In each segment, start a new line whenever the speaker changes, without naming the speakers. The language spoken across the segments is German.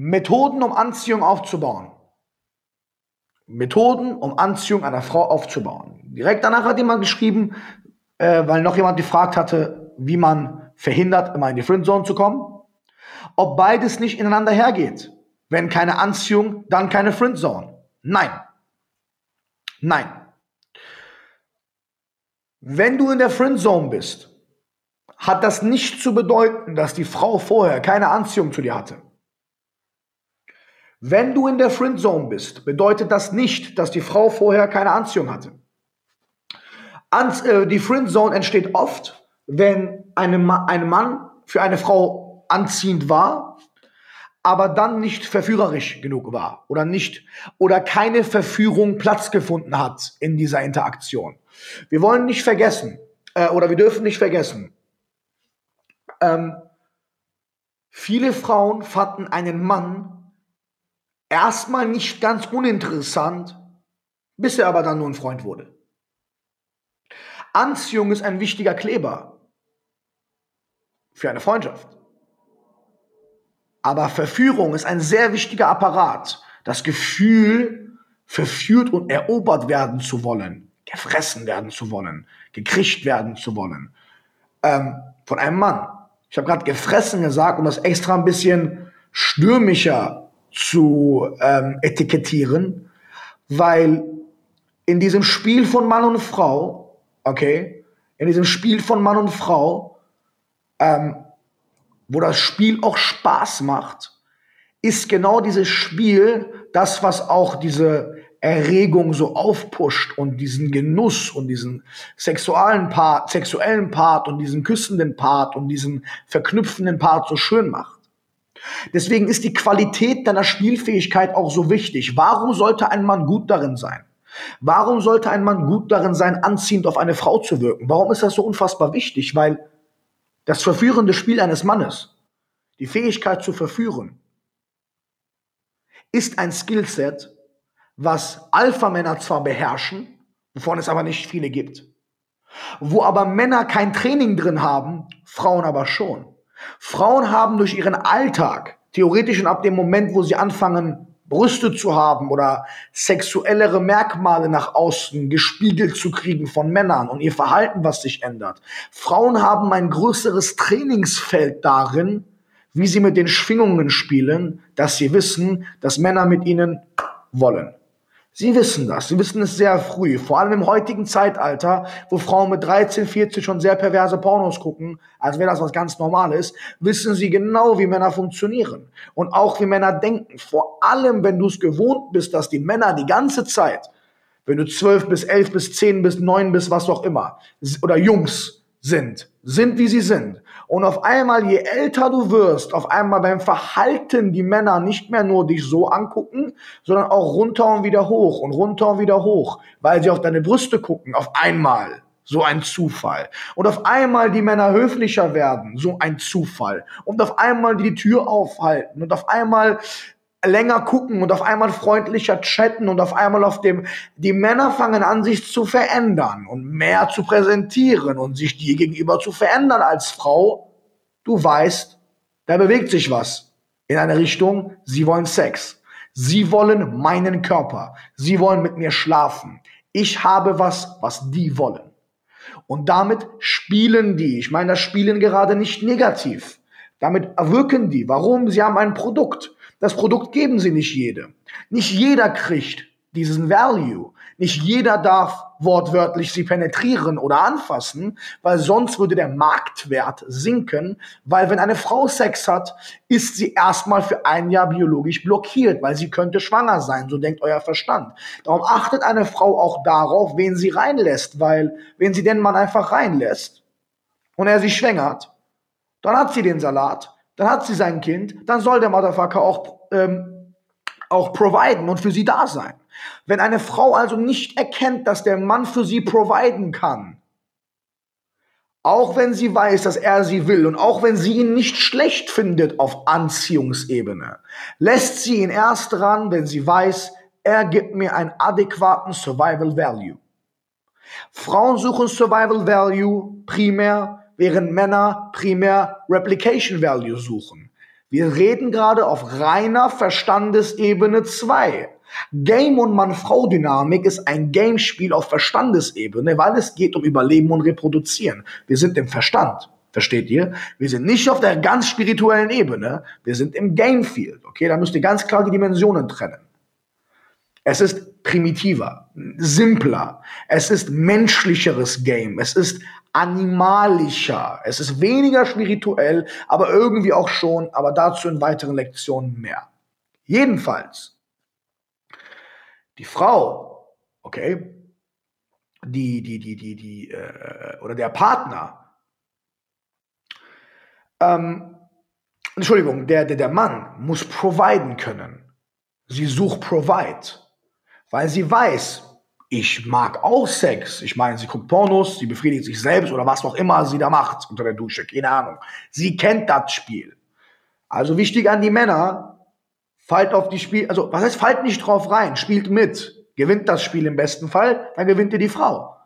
Methoden, um Anziehung aufzubauen. Methoden, um Anziehung einer Frau aufzubauen. Direkt danach hat jemand geschrieben, äh, weil noch jemand gefragt hatte, wie man verhindert, immer in die Friendzone zu kommen. Ob beides nicht ineinander hergeht. Wenn keine Anziehung, dann keine Friendzone. Nein. Nein. Wenn du in der Friendzone bist, hat das nicht zu bedeuten, dass die Frau vorher keine Anziehung zu dir hatte. Wenn du in der Friendzone bist, bedeutet das nicht, dass die Frau vorher keine Anziehung hatte. Anz äh, die Friendzone entsteht oft, wenn eine Ma ein Mann für eine Frau anziehend war, aber dann nicht verführerisch genug war oder nicht oder keine Verführung Platz gefunden hat in dieser Interaktion. Wir wollen nicht vergessen äh, oder wir dürfen nicht vergessen. Ähm, viele Frauen fanden einen Mann erstmal nicht ganz uninteressant, bis er aber dann nur ein Freund wurde. Anziehung ist ein wichtiger Kleber für eine Freundschaft. Aber Verführung ist ein sehr wichtiger Apparat. Das Gefühl, verführt und erobert werden zu wollen, gefressen werden zu wollen, gekriegt werden zu wollen. Ähm, von einem Mann. Ich habe gerade gefressen gesagt, um das extra ein bisschen stürmischer zu ähm, etikettieren, weil in diesem Spiel von Mann und Frau, okay, in diesem Spiel von Mann und Frau, ähm, wo das Spiel auch Spaß macht, ist genau dieses Spiel das, was auch diese Erregung so aufpusht und diesen Genuss und diesen sexuellen Part, sexuellen Part und diesen küssenden Part und diesen verknüpfenden Part so schön macht. Deswegen ist die Qualität deiner Spielfähigkeit auch so wichtig. Warum sollte ein Mann gut darin sein? Warum sollte ein Mann gut darin sein, anziehend auf eine Frau zu wirken? Warum ist das so unfassbar wichtig? Weil das verführende Spiel eines Mannes, die Fähigkeit zu verführen, ist ein Skillset, was Alpha-Männer zwar beherrschen, wovon es aber nicht viele gibt, wo aber Männer kein Training drin haben, Frauen aber schon. Frauen haben durch ihren Alltag, theoretisch und ab dem Moment, wo sie anfangen, Brüste zu haben oder sexuellere Merkmale nach außen gespiegelt zu kriegen von Männern und ihr Verhalten, was sich ändert. Frauen haben ein größeres Trainingsfeld darin, wie sie mit den Schwingungen spielen, dass sie wissen, dass Männer mit ihnen wollen. Sie wissen das, sie wissen es sehr früh, vor allem im heutigen Zeitalter, wo Frauen mit 13, 14 schon sehr perverse Pornos gucken, als wäre das was ganz Normales, wissen sie genau, wie Männer funktionieren und auch wie Männer denken. Vor allem, wenn du es gewohnt bist, dass die Männer die ganze Zeit, wenn du 12 bis 11 bis 10 bis 9 bis was auch immer, oder Jungs sind, sind wie sie sind, und auf einmal, je älter du wirst, auf einmal beim Verhalten die Männer nicht mehr nur dich so angucken, sondern auch runter und wieder hoch und runter und wieder hoch, weil sie auf deine Brüste gucken, auf einmal. So ein Zufall. Und auf einmal die Männer höflicher werden, so ein Zufall. Und auf einmal die Tür aufhalten und auf einmal länger gucken und auf einmal freundlicher chatten und auf einmal auf dem, die Männer fangen an, sich zu verändern und mehr zu präsentieren und sich dir gegenüber zu verändern als Frau. Du weißt, da bewegt sich was in eine Richtung, sie wollen Sex. Sie wollen meinen Körper. Sie wollen mit mir schlafen. Ich habe was, was die wollen. Und damit spielen die. Ich meine das Spielen gerade nicht negativ. Damit wirken die. Warum? Sie haben ein Produkt. Das Produkt geben sie nicht jedem. Nicht jeder kriegt diesen Value. Nicht jeder darf wortwörtlich sie penetrieren oder anfassen, weil sonst würde der Marktwert sinken, weil wenn eine Frau Sex hat, ist sie erstmal für ein Jahr biologisch blockiert, weil sie könnte schwanger sein, so denkt euer Verstand. Darum achtet eine Frau auch darauf, wen sie reinlässt, weil wenn sie den Mann einfach reinlässt und er sie schwängert, dann hat sie den Salat, dann hat sie sein Kind, dann soll der Motherfucker auch, ähm, auch providen und für sie da sein. Wenn eine Frau also nicht erkennt, dass der Mann für sie providen kann, auch wenn sie weiß, dass er sie will und auch wenn sie ihn nicht schlecht findet auf Anziehungsebene, lässt sie ihn erst ran, wenn sie weiß, er gibt mir einen adäquaten Survival Value. Frauen suchen Survival Value primär während Männer primär Replication Value suchen. Wir reden gerade auf reiner Verstandesebene 2. Game- und Mann-Frau-Dynamik ist ein Gamespiel auf Verstandesebene, weil es geht um Überleben und Reproduzieren. Wir sind im Verstand. Versteht ihr? Wir sind nicht auf der ganz spirituellen Ebene. Wir sind im Gamefield. Okay, da müsst ihr ganz klar die Dimensionen trennen. Es ist primitiver, simpler. Es ist menschlicheres Game. Es ist animalischer. Es ist weniger spirituell, aber irgendwie auch schon, aber dazu in weiteren Lektionen mehr. Jedenfalls, die Frau, okay, die, die, die, die, die, äh, oder der Partner, ähm, Entschuldigung, der, der, der Mann muss providen können. Sie sucht provide, weil sie weiß, ich mag auch Sex. Ich meine, sie guckt Pornos, sie befriedigt sich selbst oder was auch immer sie da macht unter der Dusche. Keine Ahnung. Sie kennt das Spiel. Also wichtig an die Männer, fallt auf die Spiel, also was heißt, fallt nicht drauf rein, spielt mit. Gewinnt das Spiel im besten Fall, dann gewinnt ihr die Frau.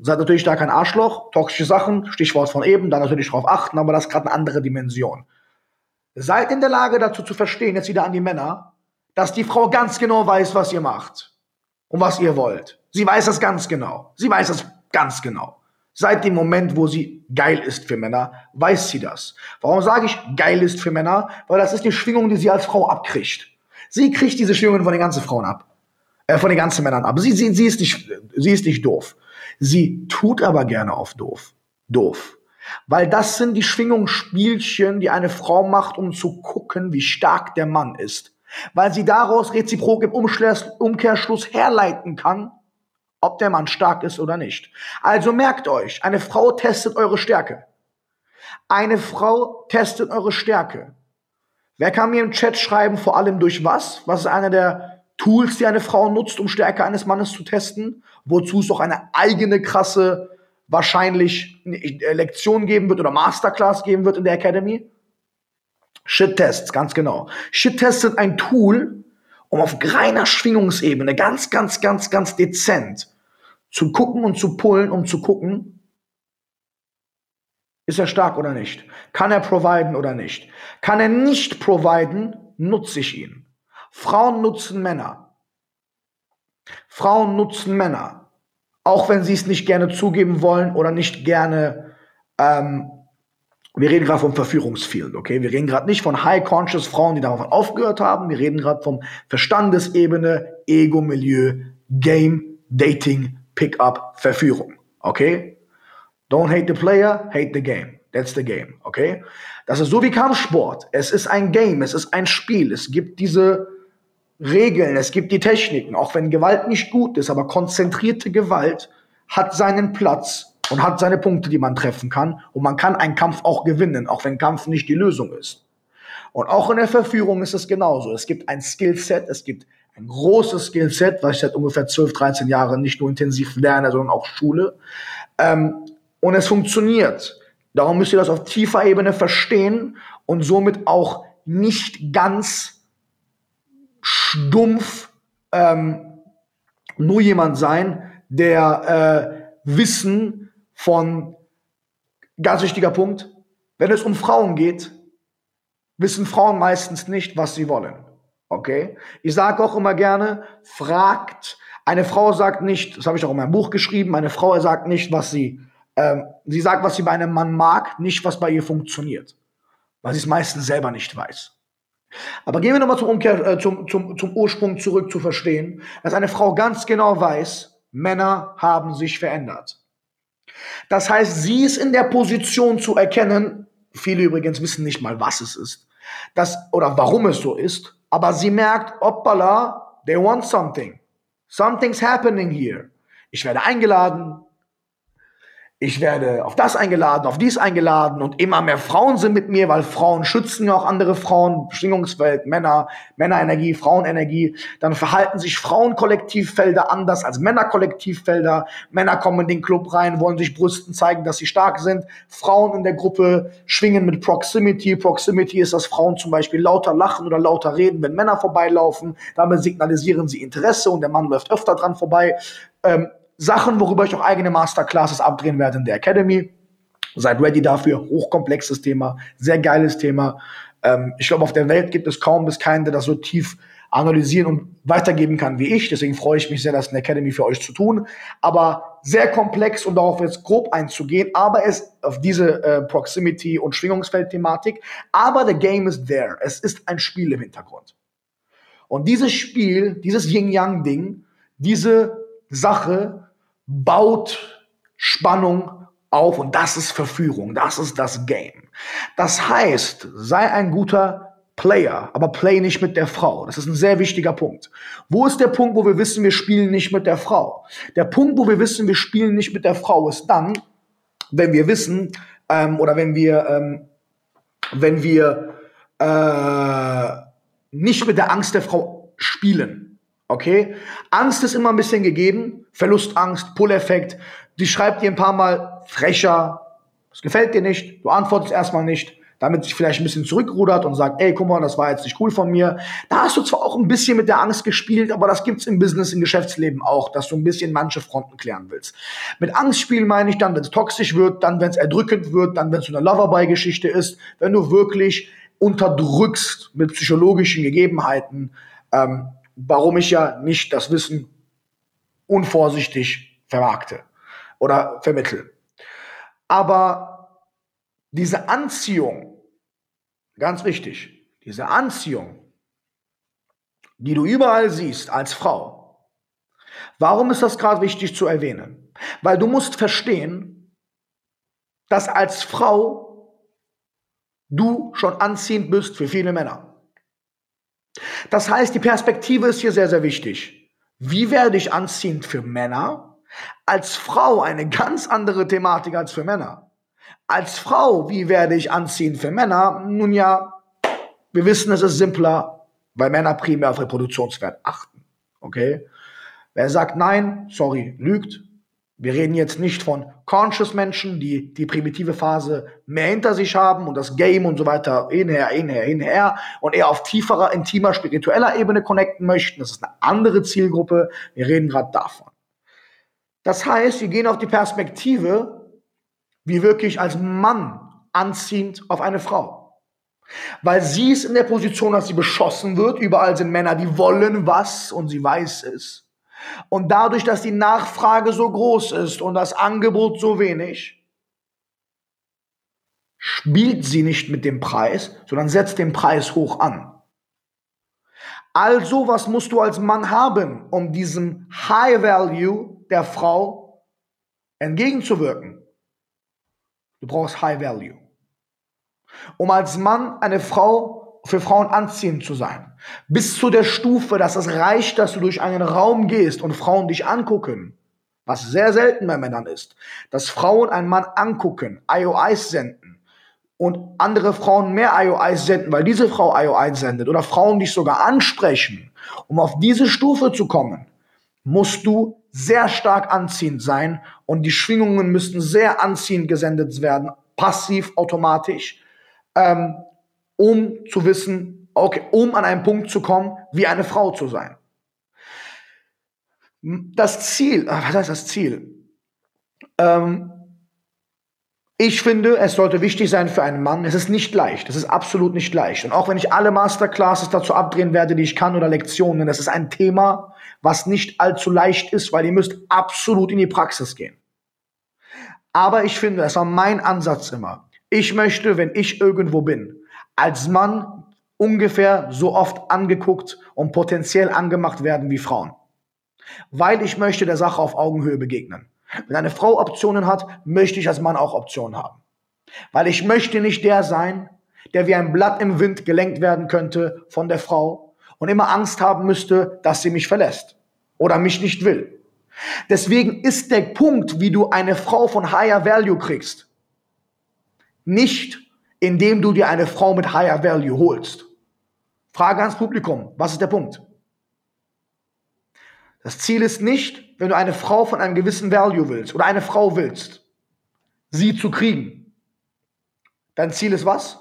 Seid natürlich da kein Arschloch, toxische Sachen, Stichwort von eben, da natürlich drauf achten, aber das ist gerade eine andere Dimension. Seid in der Lage dazu zu verstehen, jetzt wieder an die Männer, dass die Frau ganz genau weiß, was ihr macht und was ihr wollt. Sie weiß das ganz genau. Sie weiß das ganz genau. Seit dem Moment, wo sie geil ist für Männer, weiß sie das. Warum sage ich geil ist für Männer? Weil das ist die Schwingung, die sie als Frau abkriegt. Sie kriegt diese Schwingungen von den ganzen Frauen ab. Äh, von den ganzen Männern ab. Sie, sie, sie, ist nicht, sie ist nicht doof. Sie tut aber gerne auf doof. Doof. Weil das sind die Schwingungsspielchen, die eine Frau macht, um zu gucken, wie stark der Mann ist weil sie daraus reziprok im Umkehrschluss herleiten kann, ob der Mann stark ist oder nicht. Also merkt euch, eine Frau testet eure Stärke. Eine Frau testet eure Stärke. Wer kann mir im Chat schreiben, vor allem durch was? Was ist einer der Tools, die eine Frau nutzt, um Stärke eines Mannes zu testen? Wozu es doch eine eigene krasse, wahrscheinlich Lektion geben wird oder Masterclass geben wird in der Academy? Shit-Tests, ganz genau. Shit-Tests sind ein Tool, um auf reiner Schwingungsebene ganz, ganz, ganz, ganz dezent zu gucken und zu pullen, um zu gucken, ist er stark oder nicht? Kann er providen oder nicht? Kann er nicht providen, nutze ich ihn. Frauen nutzen Männer. Frauen nutzen Männer. Auch wenn sie es nicht gerne zugeben wollen oder nicht gerne ähm, wir reden gerade vom Verführungsfield, okay? Wir reden gerade nicht von High-Conscious Frauen, die davon aufgehört haben. Wir reden gerade vom Verstandesebene, Ego-Milieu, Game, Dating, Pickup, Verführung, okay? Don't hate the player, hate the game. That's the game, okay? Das ist so wie Kampfsport. Es ist ein Game, es ist ein Spiel. Es gibt diese Regeln, es gibt die Techniken. Auch wenn Gewalt nicht gut ist, aber konzentrierte Gewalt hat seinen Platz und hat seine Punkte, die man treffen kann. Und man kann einen Kampf auch gewinnen, auch wenn Kampf nicht die Lösung ist. Und auch in der Verführung ist es genauso. Es gibt ein Skillset, es gibt ein großes Skillset, was ich seit ungefähr 12, 13 Jahren nicht nur intensiv lerne, sondern auch Schule. Ähm, und es funktioniert. Darum müsst ihr das auf tiefer Ebene verstehen und somit auch nicht ganz stumpf ähm, nur jemand sein, der äh, Wissen von, ganz wichtiger Punkt, wenn es um Frauen geht, wissen Frauen meistens nicht, was sie wollen. Okay? Ich sage auch immer gerne, fragt, eine Frau sagt nicht, das habe ich auch in meinem Buch geschrieben, eine Frau sagt nicht, was sie, ähm, sie sagt, was sie bei einem Mann mag, nicht, was bei ihr funktioniert. Weil sie es meistens selber nicht weiß. Aber gehen wir nochmal zum, äh, zum, zum, zum Ursprung zurück zu verstehen, dass eine Frau ganz genau weiß, Männer haben sich verändert. Das heißt, sie ist in der Position zu erkennen, viele übrigens wissen nicht mal, was es ist, dass, oder warum es so ist, aber sie merkt, hoppala, they want something. Something's happening here. Ich werde eingeladen, ich werde auf das eingeladen, auf dies eingeladen und immer mehr Frauen sind mit mir, weil Frauen schützen ja auch andere Frauen, Schwingungswelt, Männer, Männerenergie, Frauenenergie. Dann verhalten sich Frauenkollektivfelder anders als Männerkollektivfelder. Männer kommen in den Club rein, wollen sich brüsten, zeigen, dass sie stark sind. Frauen in der Gruppe schwingen mit Proximity. Proximity ist, dass Frauen zum Beispiel lauter lachen oder lauter reden, wenn Männer vorbeilaufen. Damit signalisieren sie Interesse und der Mann läuft öfter dran vorbei. Ähm, Sachen, worüber ich auch eigene Masterclasses abdrehen werde in der Academy. Seid ready dafür. Hochkomplexes Thema, sehr geiles Thema. Ähm, ich glaube, auf der Welt gibt es kaum bis keinen, der das so tief analysieren und weitergeben kann wie ich. Deswegen freue ich mich sehr, das in der Academy für euch zu tun. Aber sehr komplex und darauf jetzt grob einzugehen, aber es auf diese äh, Proximity- und Schwingungsfeld-Thematik. Aber the game is there. Es ist ein Spiel im Hintergrund. Und dieses Spiel, dieses Yin-Yang-Ding, diese Sache baut Spannung auf und das ist Verführung, das ist das Game. Das heißt, sei ein guter Player, aber play nicht mit der Frau. Das ist ein sehr wichtiger Punkt. Wo ist der Punkt, wo wir wissen, wir spielen nicht mit der Frau? Der Punkt, wo wir wissen, wir spielen nicht mit der Frau, ist dann, wenn wir wissen ähm, oder wenn wir, ähm, wenn wir äh, nicht mit der Angst der Frau spielen. Okay? Angst ist immer ein bisschen gegeben. Verlustangst, Pull-Effekt. Die schreibt dir ein paar Mal frecher. Das gefällt dir nicht. Du antwortest erstmal nicht damit sich vielleicht ein bisschen zurückrudert und sagt, ey, guck mal, das war jetzt nicht cool von mir. Da hast du zwar auch ein bisschen mit der Angst gespielt, aber das gibt's im Business, im Geschäftsleben auch, dass du ein bisschen manche Fronten klären willst. Mit Angst spielen meine ich dann, wenn es toxisch wird, dann, wenn es erdrückend wird, dann, wenn es so eine Loverboy-Geschichte ist, wenn du wirklich unterdrückst mit psychologischen Gegebenheiten, ähm, warum ich ja nicht das Wissen unvorsichtig vermarkte oder vermittle. Aber diese Anziehung, ganz wichtig, diese Anziehung, die du überall siehst als Frau, warum ist das gerade wichtig zu erwähnen? Weil du musst verstehen, dass als Frau du schon anziehend bist für viele Männer. Das heißt, die Perspektive ist hier sehr, sehr wichtig. Wie werde ich anziehend für Männer? Als Frau eine ganz andere Thematik als für Männer. Als Frau, wie werde ich anziehen für Männer? Nun ja, wir wissen, es ist simpler, weil Männer primär auf Reproduktionswert achten. Okay? Wer sagt nein, sorry, lügt. Wir reden jetzt nicht von conscious Menschen, die die primitive Phase mehr hinter sich haben und das Game und so weiter hinher, hinher, hinher und eher auf tieferer, intimer, spiritueller Ebene connecten möchten. Das ist eine andere Zielgruppe. Wir reden gerade davon. Das heißt, wir gehen auf die Perspektive, wie wirklich als Mann anziehend auf eine Frau. Weil sie ist in der Position, dass sie beschossen wird. Überall sind Männer, die wollen was und sie weiß es. Und dadurch, dass die Nachfrage so groß ist und das Angebot so wenig, spielt sie nicht mit dem Preis, sondern setzt den Preis hoch an. Also, was musst du als Mann haben, um diesem High Value der Frau entgegenzuwirken? Du brauchst High Value. Um als Mann eine Frau für Frauen anziehend zu sein. Bis zu der Stufe, dass es reicht, dass du durch einen Raum gehst und Frauen dich angucken. Was sehr selten bei Männern ist. Dass Frauen einen Mann angucken, IOIs senden und andere Frauen mehr IOIs senden, weil diese Frau IOIs sendet oder Frauen dich sogar ansprechen. Um auf diese Stufe zu kommen, musst du sehr stark anziehend sein und die Schwingungen müssten sehr anziehend gesendet werden, passiv, automatisch, ähm, um zu wissen, okay, um an einen Punkt zu kommen, wie eine Frau zu sein. Das Ziel, ach, was heißt das Ziel? Ähm, ich finde, es sollte wichtig sein für einen Mann. Es ist nicht leicht. Es ist absolut nicht leicht. Und auch wenn ich alle Masterclasses dazu abdrehen werde, die ich kann oder Lektionen, das ist ein Thema, was nicht allzu leicht ist, weil ihr müsst absolut in die Praxis gehen. Aber ich finde, das war mein Ansatz immer. Ich möchte, wenn ich irgendwo bin, als Mann ungefähr so oft angeguckt und potenziell angemacht werden wie Frauen. Weil ich möchte der Sache auf Augenhöhe begegnen. Wenn eine Frau Optionen hat, möchte ich als Mann auch Optionen haben. Weil ich möchte nicht der sein, der wie ein Blatt im Wind gelenkt werden könnte von der Frau und immer Angst haben müsste, dass sie mich verlässt oder mich nicht will. Deswegen ist der Punkt, wie du eine Frau von higher value kriegst, nicht indem du dir eine Frau mit higher value holst. Frage ans Publikum, was ist der Punkt? Das Ziel ist nicht, wenn du eine Frau von einem gewissen Value willst oder eine Frau willst, sie zu kriegen. Dein Ziel ist was?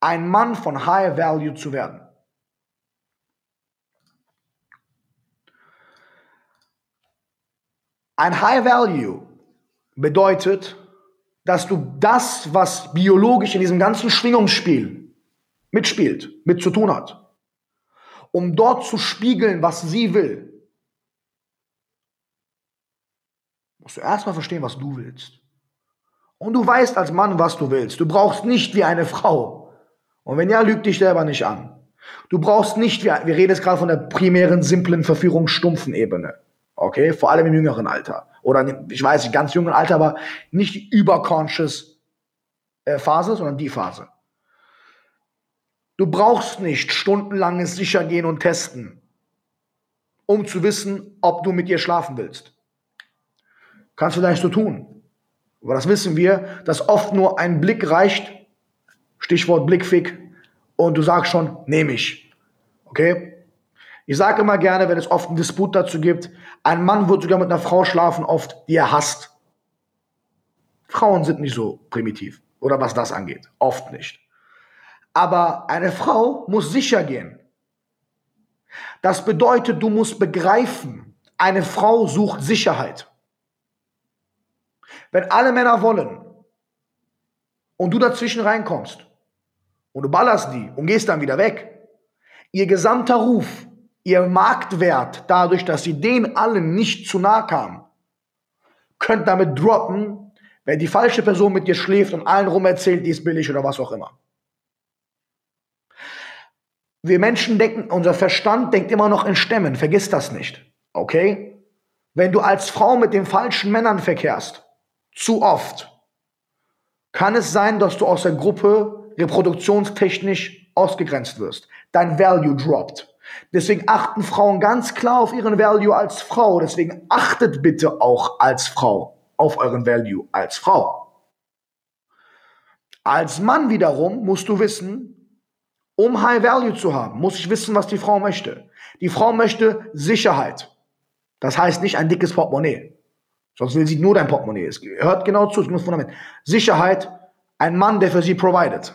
Ein Mann von High Value zu werden. Ein High Value bedeutet, dass du das, was biologisch in diesem ganzen Schwingungsspiel mitspielt, mit zu tun hat, um dort zu spiegeln, was sie will, musst du erstmal verstehen, was du willst. Und du weißt als Mann, was du willst. Du brauchst nicht wie eine Frau. Und wenn ja, lüg dich selber nicht an. Du brauchst nicht, wie, wir reden jetzt gerade von der primären, simplen Verführung, stumpfen Ebene. Okay? Vor allem im jüngeren Alter. Oder, ich weiß nicht, ganz jungen Alter, aber nicht die überconscious äh, Phase, sondern die Phase. Du brauchst nicht stundenlanges Sichergehen und Testen, um zu wissen, ob du mit ihr schlafen willst. Kannst du vielleicht so tun. Aber das wissen wir, dass oft nur ein Blick reicht, Stichwort Blickfick, und du sagst schon, nehme ich. Okay? Ich sage immer gerne, wenn es oft einen Disput dazu gibt, ein Mann wird sogar mit einer Frau schlafen, oft, die er hasst. Frauen sind nicht so primitiv. Oder was das angeht. Oft nicht. Aber eine Frau muss sicher gehen. Das bedeutet, du musst begreifen, eine Frau sucht Sicherheit. Wenn alle Männer wollen und du dazwischen reinkommst und du ballerst die und gehst dann wieder weg, ihr gesamter Ruf, ihr Marktwert, dadurch, dass sie denen allen nicht zu nahe kamen, könnt damit droppen, wenn die falsche Person mit dir schläft und allen rum erzählt, die ist billig oder was auch immer. Wir Menschen denken, unser Verstand denkt immer noch in Stämmen, vergiss das nicht. Okay? Wenn du als Frau mit den falschen Männern verkehrst, zu oft, kann es sein, dass du aus der Gruppe reproduktionstechnisch ausgegrenzt wirst. Dein Value droppt. Deswegen achten Frauen ganz klar auf ihren Value als Frau. Deswegen achtet bitte auch als Frau auf euren Value als Frau. Als Mann wiederum musst du wissen, um High Value zu haben, muss ich wissen, was die Frau möchte. Die Frau möchte Sicherheit. Das heißt nicht ein dickes Portemonnaie. Sonst will sie nur dein Portemonnaie. Es hört genau zu, es ist Fundament. Sicherheit, ein Mann, der für sie provided.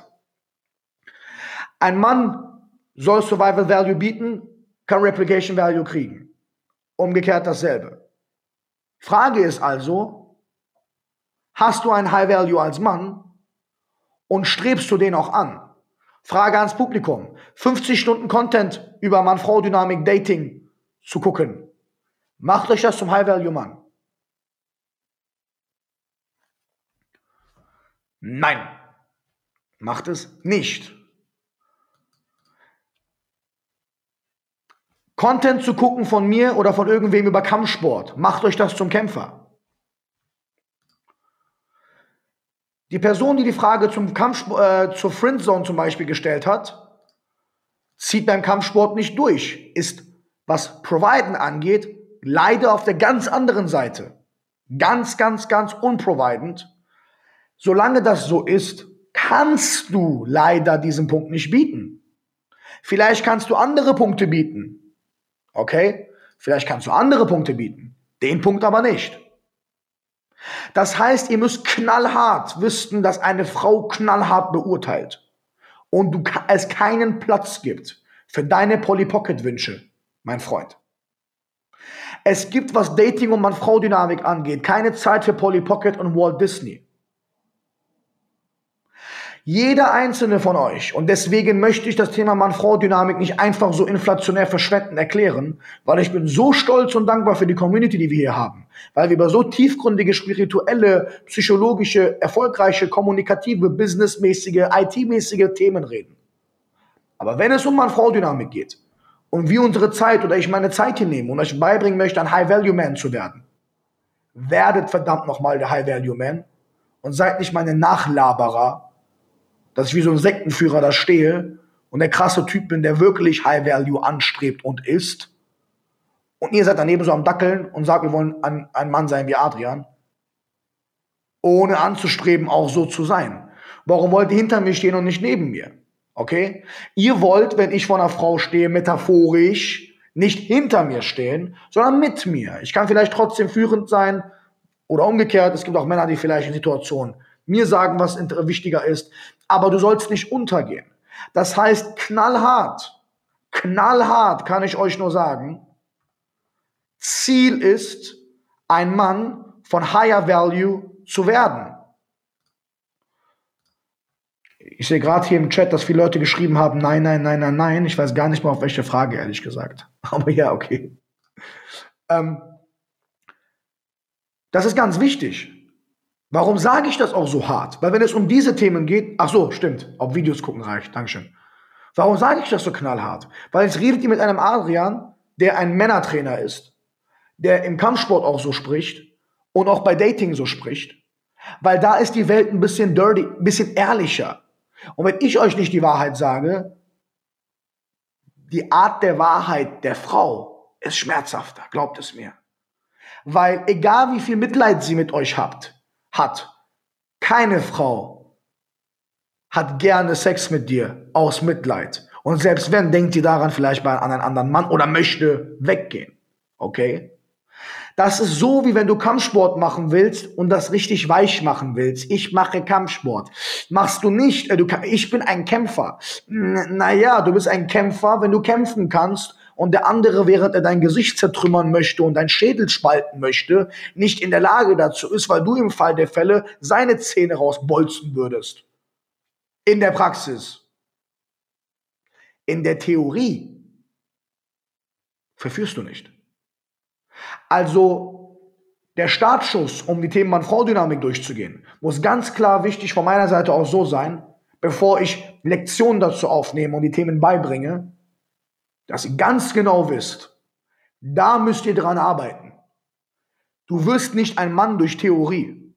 Ein Mann soll Survival Value bieten, kann Replication Value kriegen. Umgekehrt dasselbe. Frage ist also, hast du ein High Value als Mann und strebst du den auch an? Frage ans Publikum. 50 Stunden Content über Mann-Frau-Dynamik, Dating zu gucken. Macht euch das zum High Value Mann. Nein, macht es nicht. Content zu gucken von mir oder von irgendwem über Kampfsport, macht euch das zum Kämpfer. Die Person, die die Frage zum Kampfsport, äh, zur Friendzone zum Beispiel gestellt hat, zieht beim Kampfsport nicht durch, ist, was Providen angeht, leider auf der ganz anderen Seite. Ganz, ganz, ganz unprovidend Solange das so ist, kannst du leider diesen Punkt nicht bieten. Vielleicht kannst du andere Punkte bieten. Okay? Vielleicht kannst du andere Punkte bieten. Den Punkt aber nicht. Das heißt, ihr müsst knallhart wissen, dass eine Frau knallhart beurteilt und du es keinen Platz gibt für deine Polly Pocket Wünsche, mein Freund. Es gibt, was Dating und Mann-Frau-Dynamik angeht, keine Zeit für Polly Pocket und Walt Disney. Jeder einzelne von euch, und deswegen möchte ich das Thema Mann-Frau-Dynamik nicht einfach so inflationär verschwenden erklären, weil ich bin so stolz und dankbar für die Community, die wir hier haben, weil wir über so tiefgründige, spirituelle, psychologische, erfolgreiche, kommunikative, businessmäßige, IT-mäßige Themen reden. Aber wenn es um Mann-Frau-Dynamik geht und wir unsere Zeit oder ich meine Zeit hier nehme und euch beibringen möchte, ein High-Value-Man zu werden, werdet verdammt nochmal der High-Value-Man und seid nicht meine Nachlaberer, dass ich wie so ein Sektenführer da stehe und der krasse Typ bin, der wirklich High Value anstrebt und ist. Und ihr seid daneben so am Dackeln und sagt, wir wollen ein, ein Mann sein wie Adrian. Ohne anzustreben, auch so zu sein. Warum wollt ihr hinter mir stehen und nicht neben mir? Okay? Ihr wollt, wenn ich vor einer Frau stehe, metaphorisch, nicht hinter mir stehen, sondern mit mir. Ich kann vielleicht trotzdem führend sein oder umgekehrt. Es gibt auch Männer, die vielleicht in Situationen mir sagen, was wichtiger ist, aber du sollst nicht untergehen. Das heißt, knallhart, knallhart kann ich euch nur sagen, Ziel ist, ein Mann von higher value zu werden. Ich sehe gerade hier im Chat, dass viele Leute geschrieben haben, nein, nein, nein, nein, nein. Ich weiß gar nicht mal auf welche Frage, ehrlich gesagt. Aber ja, okay. Ähm, das ist ganz wichtig. Warum sage ich das auch so hart? Weil wenn es um diese Themen geht, ach so, stimmt, ob Videos gucken reicht, Dankeschön. Warum sage ich das so knallhart? Weil jetzt redet ihr mit einem Adrian, der ein Männertrainer ist, der im Kampfsport auch so spricht und auch bei Dating so spricht. Weil da ist die Welt ein bisschen dirty, ein bisschen ehrlicher. Und wenn ich euch nicht die Wahrheit sage, die Art der Wahrheit der Frau ist schmerzhafter, glaubt es mir. Weil egal wie viel Mitleid sie mit euch habt, hat. Keine Frau hat gerne Sex mit dir aus Mitleid. Und selbst wenn, denkt sie daran vielleicht bei an einen anderen Mann oder möchte weggehen. Okay? Das ist so, wie wenn du Kampfsport machen willst und das richtig weich machen willst. Ich mache Kampfsport. Machst du nicht, äh, du, ich bin ein Kämpfer. Naja, du bist ein Kämpfer, wenn du kämpfen kannst und der andere, während er dein Gesicht zertrümmern möchte und dein Schädel spalten möchte, nicht in der Lage dazu ist, weil du im Fall der Fälle seine Zähne rausbolzen würdest. In der Praxis. In der Theorie verführst du nicht. Also der Startschuss, um die Themen Mann-Frau-Dynamik durchzugehen, muss ganz klar wichtig von meiner Seite aus so sein, bevor ich Lektionen dazu aufnehme und die Themen beibringe, dass ihr ganz genau wisst, da müsst ihr dran arbeiten. Du wirst nicht ein Mann durch Theorie.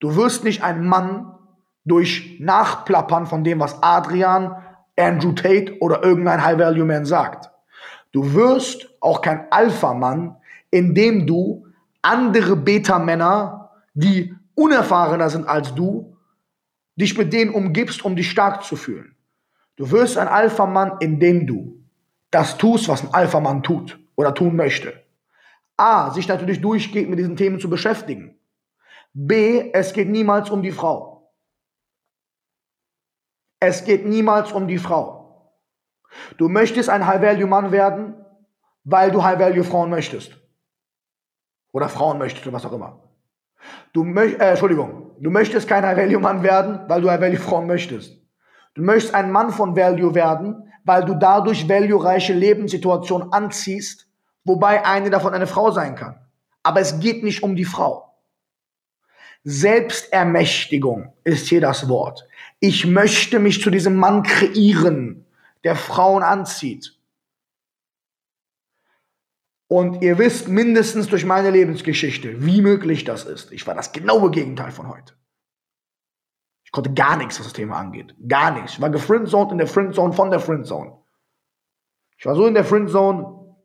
Du wirst nicht ein Mann durch Nachplappern von dem, was Adrian, Andrew Tate oder irgendein High-Value-Man sagt. Du wirst auch kein Alpha-Mann, indem du andere Beta-Männer, die unerfahrener sind als du, dich mit denen umgibst, um dich stark zu fühlen. Du wirst ein Alpha-Mann, indem du das tust, was ein Alpha-Mann tut oder tun möchte. A, sich natürlich durchgehend mit diesen Themen zu beschäftigen. B, es geht niemals um die Frau. Es geht niemals um die Frau. Du möchtest ein High-Value-Mann werden, weil du High-Value-Frauen möchtest. Oder Frauen möchtest oder was auch immer. Du äh, Entschuldigung, du möchtest kein High-Value-Mann werden, weil du High-Value-Frauen möchtest. Du möchtest ein Mann von Value werden, weil du dadurch value-reiche Lebenssituationen anziehst, wobei eine davon eine Frau sein kann. Aber es geht nicht um die Frau. Selbstermächtigung ist hier das Wort. Ich möchte mich zu diesem Mann kreieren, der Frauen anzieht. Und ihr wisst mindestens durch meine Lebensgeschichte, wie möglich das ist. Ich war das genaue Gegenteil von heute. Ich konnte gar nichts, was das Thema angeht. Gar nichts. Ich war gefriendzoned in der Friendzone von der Friendzone. Ich war so in der Friendzone,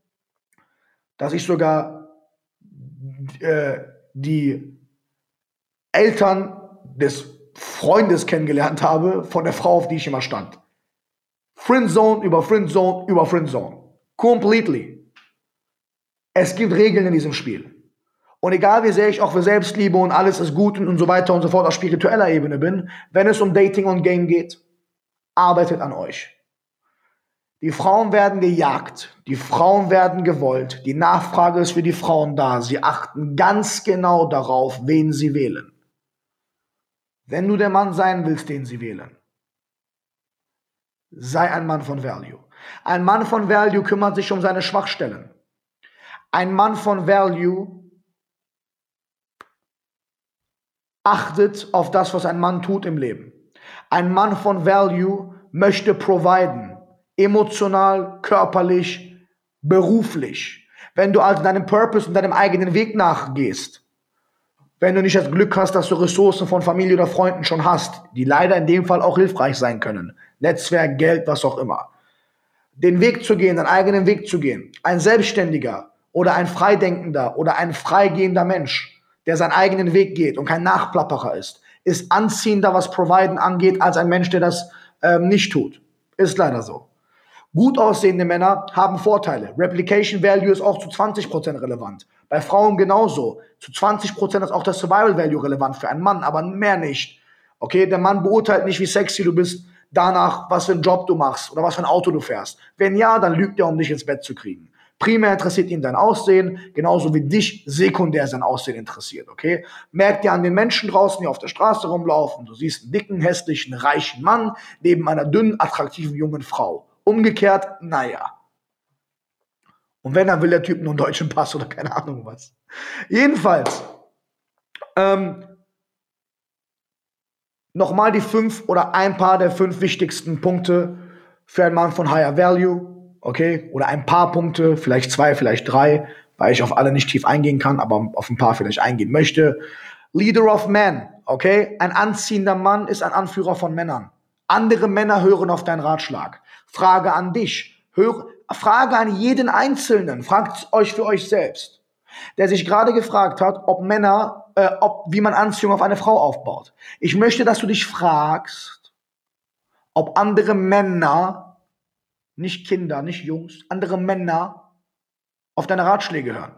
dass ich sogar äh, die Eltern des Freundes kennengelernt habe von der Frau, auf die ich immer stand. Friendzone über Friendzone über Friendzone. Completely. Es gibt Regeln in diesem Spiel. Und egal wie sehr ich auch für Selbstliebe und alles ist gut und so weiter und so fort auf spiritueller Ebene bin, wenn es um Dating und Game geht, arbeitet an euch. Die Frauen werden gejagt, die Frauen werden gewollt, die Nachfrage ist für die Frauen da. Sie achten ganz genau darauf, wen sie wählen. Wenn du der Mann sein willst, den sie wählen, sei ein Mann von Value. Ein Mann von Value kümmert sich um seine Schwachstellen. Ein Mann von Value achtet auf das, was ein Mann tut im Leben. Ein Mann von Value möchte providen, emotional, körperlich, beruflich. Wenn du also deinem Purpose und deinem eigenen Weg nachgehst, wenn du nicht das Glück hast, dass du Ressourcen von Familie oder Freunden schon hast, die leider in dem Fall auch hilfreich sein können, Netzwerk, Geld, was auch immer, den Weg zu gehen, deinen eigenen Weg zu gehen, ein Selbstständiger oder ein Freidenkender oder ein freigehender Mensch, der seinen eigenen Weg geht und kein Nachplapperer ist, ist anziehender, was Providen angeht, als ein Mensch, der das ähm, nicht tut. Ist leider so. Gut aussehende Männer haben Vorteile. Replication Value ist auch zu 20% relevant. Bei Frauen genauso. Zu 20% ist auch das Survival Value relevant für einen Mann, aber mehr nicht. Okay, der Mann beurteilt nicht, wie sexy du bist, danach, was für einen Job du machst oder was für ein Auto du fährst. Wenn ja, dann lügt er, um dich ins Bett zu kriegen. Primär interessiert ihn dein Aussehen, genauso wie dich sekundär sein Aussehen interessiert, okay? Merk dir an den Menschen draußen, die auf der Straße rumlaufen, du siehst einen dicken, hässlichen, reichen Mann neben einer dünnen, attraktiven jungen Frau. Umgekehrt, naja. Und wenn, dann will der Typ nur einen deutschen Pass oder keine Ahnung was. Jedenfalls, ähm, nochmal die fünf oder ein paar der fünf wichtigsten Punkte für einen Mann von Higher Value, okay? Oder ein paar Punkte, vielleicht zwei, vielleicht drei, weil ich auf alle nicht tief eingehen kann, aber auf ein paar vielleicht eingehen möchte. Leader of Men, okay? Ein anziehender Mann ist ein Anführer von Männern. Andere Männer hören auf deinen Ratschlag. Frage an dich. Hör, Frage an jeden Einzelnen. Fragt euch für euch selbst. Der sich gerade gefragt hat, ob Männer, äh, ob, wie man Anziehung auf eine Frau aufbaut. Ich möchte, dass du dich fragst, ob andere Männer, nicht Kinder, nicht Jungs, andere Männer auf deine Ratschläge hören.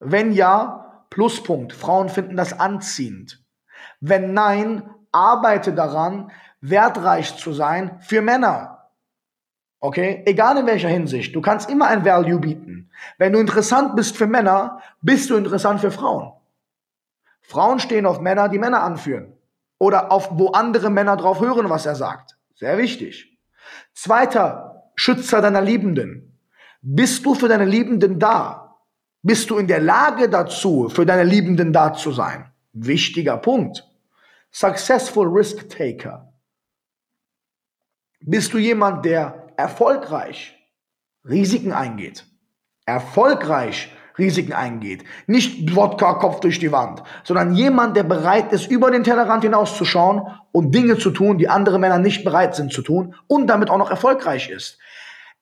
Wenn ja, Pluspunkt. Frauen finden das anziehend. Wenn nein, arbeite daran, wertreich zu sein für Männer. Okay? Egal in welcher Hinsicht. Du kannst immer ein Value bieten. Wenn du interessant bist für Männer, bist du interessant für Frauen. Frauen stehen auf Männer, die Männer anführen. Oder auf, wo andere Männer drauf hören, was er sagt. Sehr wichtig. Zweiter Schützer deiner Liebenden. Bist du für deine Liebenden da? Bist du in der Lage dazu, für deine Liebenden da zu sein? Wichtiger Punkt. Successful Risk Taker. Bist du jemand, der erfolgreich Risiken eingeht. Erfolgreich Risiken eingeht. Nicht Wodka Kopf durch die Wand, sondern jemand, der bereit ist, über den Tellerrand hinauszuschauen und Dinge zu tun, die andere Männer nicht bereit sind zu tun und damit auch noch erfolgreich ist.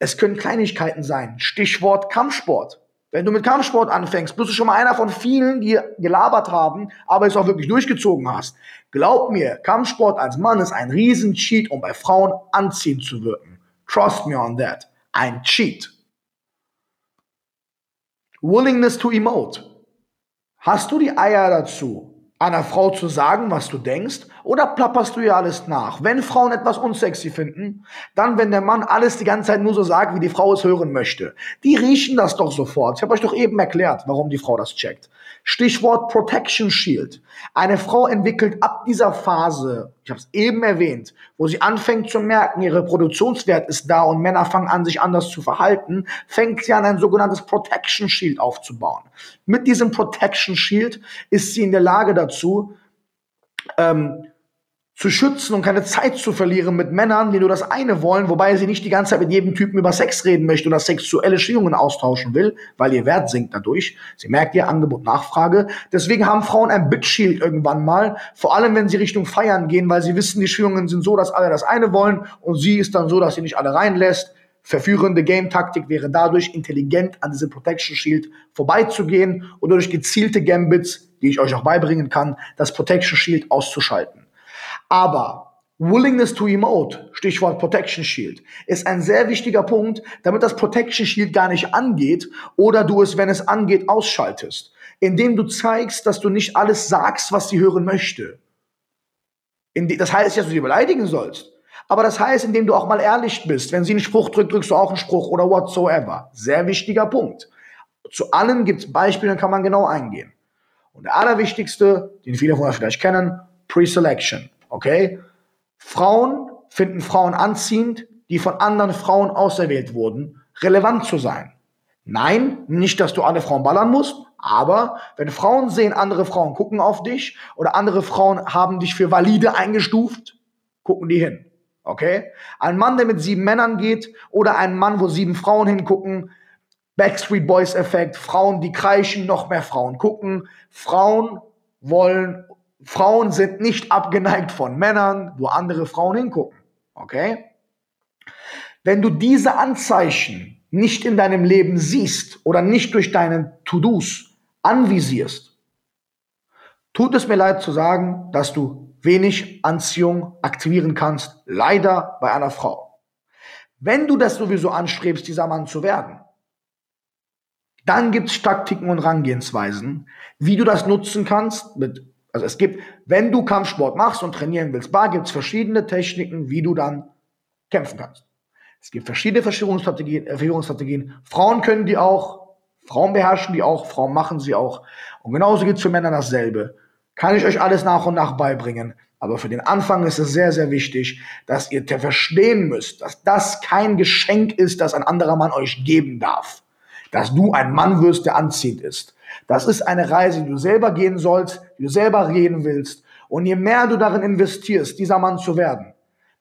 Es können Kleinigkeiten sein. Stichwort Kampfsport. Wenn du mit Kampfsport anfängst, bist du schon mal einer von vielen, die gelabert haben, aber es auch wirklich durchgezogen hast. Glaub mir, Kampfsport als Mann ist ein Riesen-Cheat, um bei Frauen anziehend zu wirken. Trust me on that. Ein Cheat. Willingness to emote. Hast du die Eier dazu, einer Frau zu sagen, was du denkst, oder plapperst du ihr alles nach? Wenn Frauen etwas unsexy finden, dann, wenn der Mann alles die ganze Zeit nur so sagt, wie die Frau es hören möchte. Die riechen das doch sofort. Ich habe euch doch eben erklärt, warum die Frau das checkt. Stichwort Protection Shield. Eine Frau entwickelt ab dieser Phase, ich habe es eben erwähnt, wo sie anfängt zu merken, ihr Reproduktionswert ist da und Männer fangen an, sich anders zu verhalten, fängt sie an, ein sogenanntes Protection Shield aufzubauen. Mit diesem Protection Shield ist sie in der Lage dazu, ähm, zu schützen und keine Zeit zu verlieren mit Männern, die nur das eine wollen, wobei sie nicht die ganze Zeit mit jedem Typen über Sex reden möchte oder sexuelle Schwingungen austauschen will, weil ihr Wert sinkt dadurch. Sie merkt ihr Angebot, Nachfrage. Deswegen haben Frauen ein Bitshield irgendwann mal, vor allem wenn sie Richtung Feiern gehen, weil sie wissen, die Schwingungen sind so, dass alle das eine wollen und sie ist dann so, dass sie nicht alle reinlässt. Verführende Game-Taktik wäre dadurch, intelligent an diesem Protection Shield vorbeizugehen oder durch gezielte Gambits, die ich euch auch beibringen kann, das Protection Shield auszuschalten. Aber Willingness to emote, Stichwort Protection Shield, ist ein sehr wichtiger Punkt, damit das Protection Shield gar nicht angeht oder du es, wenn es angeht, ausschaltest. Indem du zeigst, dass du nicht alles sagst, was sie hören möchte. das heißt dass du sie beleidigen sollst. Aber das heißt, indem du auch mal ehrlich bist. Wenn sie einen Spruch drückt, drückst du auch einen Spruch oder whatsoever. Sehr wichtiger Punkt. Zu allem gibt es Beispiele, kann man genau eingehen. Und der allerwichtigste, den viele von euch vielleicht kennen, Pre-Selection. Okay? Frauen finden Frauen anziehend, die von anderen Frauen auserwählt wurden, relevant zu sein. Nein, nicht, dass du alle Frauen ballern musst, aber wenn Frauen sehen, andere Frauen gucken auf dich oder andere Frauen haben dich für valide eingestuft, gucken die hin. Okay? Ein Mann, der mit sieben Männern geht oder ein Mann, wo sieben Frauen hingucken, Backstreet Boys Effekt, Frauen, die kreischen, noch mehr Frauen gucken. Frauen wollen Frauen sind nicht abgeneigt von Männern, wo andere Frauen hingucken. Okay? Wenn du diese Anzeichen nicht in deinem Leben siehst oder nicht durch deine To-Dos anvisierst, tut es mir leid zu sagen, dass du wenig Anziehung aktivieren kannst, leider bei einer Frau. Wenn du das sowieso anstrebst, dieser Mann zu werden, dann gibt es Taktiken und Rangehensweisen, wie du das nutzen kannst mit also es gibt, wenn du Kampfsport machst und trainieren willst, bar gibt es verschiedene Techniken, wie du dann kämpfen kannst. Es gibt verschiedene Verführungsstrategien, äh, Verführungsstrategien. Frauen können die auch, Frauen beherrschen die auch, Frauen machen sie auch. Und genauso geht es für Männer dasselbe. Kann ich euch alles nach und nach beibringen. Aber für den Anfang ist es sehr, sehr wichtig, dass ihr verstehen müsst, dass das kein Geschenk ist, das ein anderer Mann euch geben darf. Dass du ein Mann wirst, der anziehend ist. Das ist eine Reise, die du selber gehen sollst, die du selber gehen willst. Und je mehr du darin investierst, dieser Mann zu werden,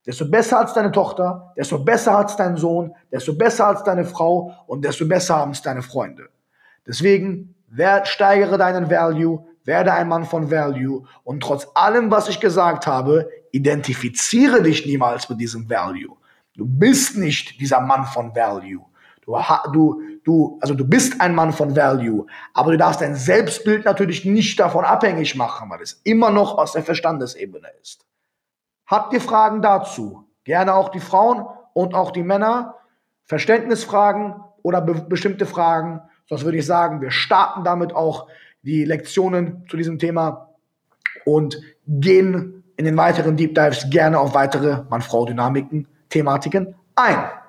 desto besser als deine Tochter, desto besser als dein Sohn, desto besser als deine Frau und desto besser haben es deine Freunde. Deswegen steigere deinen Value, werde ein Mann von Value und trotz allem, was ich gesagt habe, identifiziere dich niemals mit diesem Value. Du bist nicht dieser Mann von Value. Du, du, du, also du bist ein Mann von Value, aber du darfst dein Selbstbild natürlich nicht davon abhängig machen, weil es immer noch aus der Verstandesebene ist. Habt ihr Fragen dazu? Gerne auch die Frauen und auch die Männer. Verständnisfragen oder be bestimmte Fragen. Sonst würde ich sagen, wir starten damit auch die Lektionen zu diesem Thema und gehen in den weiteren Deep Dives gerne auf weitere Mann-Frau-Dynamiken, Thematiken ein.